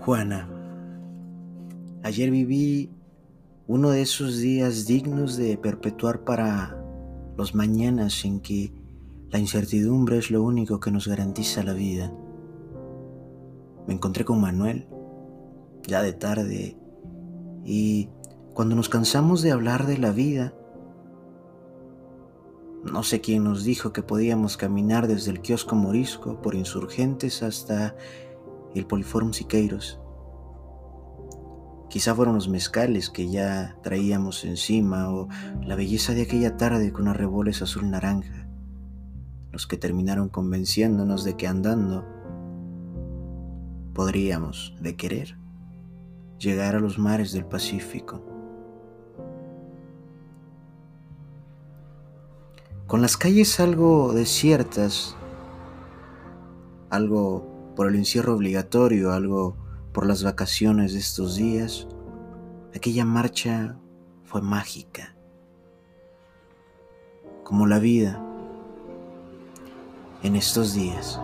Juana, ayer viví uno de esos días dignos de perpetuar para los mañanas en que la incertidumbre es lo único que nos garantiza la vida. Me encontré con Manuel, ya de tarde, y cuando nos cansamos de hablar de la vida, no sé quién nos dijo que podíamos caminar desde el kiosco morisco por insurgentes hasta el Poliforum Siqueiros. Quizá fueron los mezcales que ya traíamos encima o la belleza de aquella tarde con arreboles azul naranja, los que terminaron convenciéndonos de que andando podríamos, de querer, llegar a los mares del Pacífico. Con las calles algo desiertas, algo por el encierro obligatorio, algo por las vacaciones de estos días, aquella marcha fue mágica, como la vida en estos días.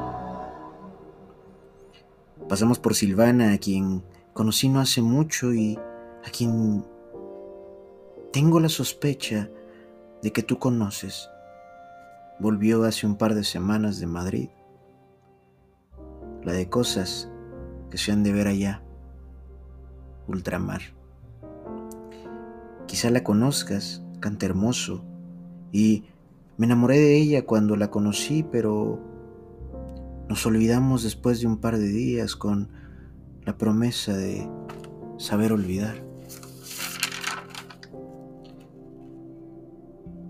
Pasamos por Silvana, a quien conocí no hace mucho y a quien tengo la sospecha de que tú conoces. Volvió hace un par de semanas de Madrid la de cosas que se han de ver allá, ultramar. Quizá la conozcas, canta hermoso, y me enamoré de ella cuando la conocí, pero nos olvidamos después de un par de días con la promesa de saber olvidar.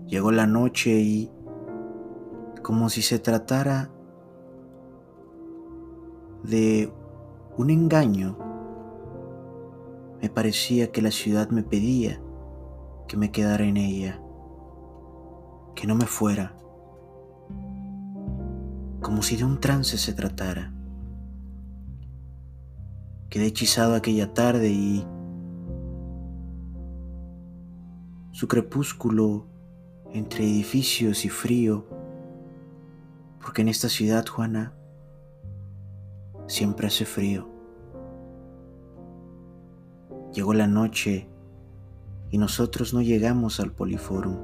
Llegó la noche y, como si se tratara de un engaño, me parecía que la ciudad me pedía que me quedara en ella, que no me fuera, como si de un trance se tratara. Quedé hechizado aquella tarde y su crepúsculo entre edificios y frío, porque en esta ciudad, Juana, siempre hace frío. Llegó la noche y nosotros no llegamos al Poliforum.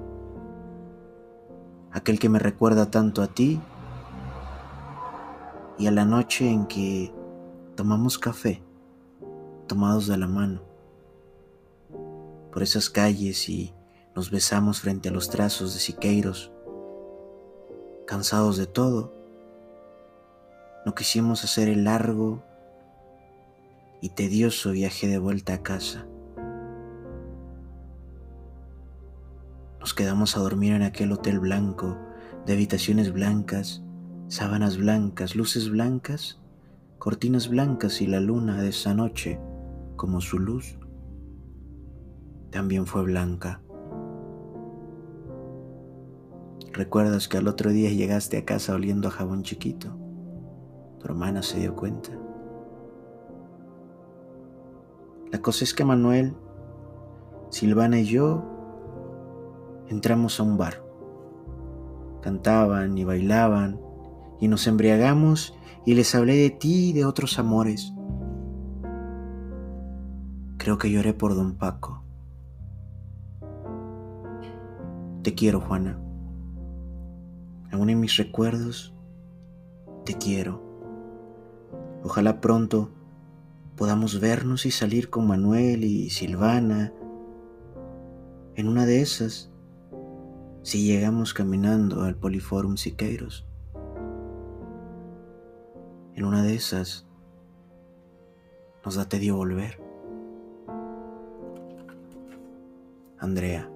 Aquel que me recuerda tanto a ti y a la noche en que tomamos café, tomados de la mano, por esas calles y nos besamos frente a los trazos de Siqueiros, cansados de todo no quisimos hacer el largo y tedioso viaje de vuelta a casa. Nos quedamos a dormir en aquel hotel blanco, de habitaciones blancas, sábanas blancas, luces blancas, cortinas blancas y la luna de esa noche, como su luz, también fue blanca. ¿Recuerdas que al otro día llegaste a casa oliendo a jabón chiquito? Tu hermana se dio cuenta. La cosa es que Manuel, Silvana y yo entramos a un bar. Cantaban y bailaban y nos embriagamos y les hablé de ti y de otros amores. Creo que lloré por don Paco. Te quiero, Juana. Aún en mis recuerdos, te quiero. Ojalá pronto podamos vernos y salir con Manuel y Silvana. En una de esas, si llegamos caminando al Poliforum Siqueiros. En una de esas, nos da tedio volver. Andrea.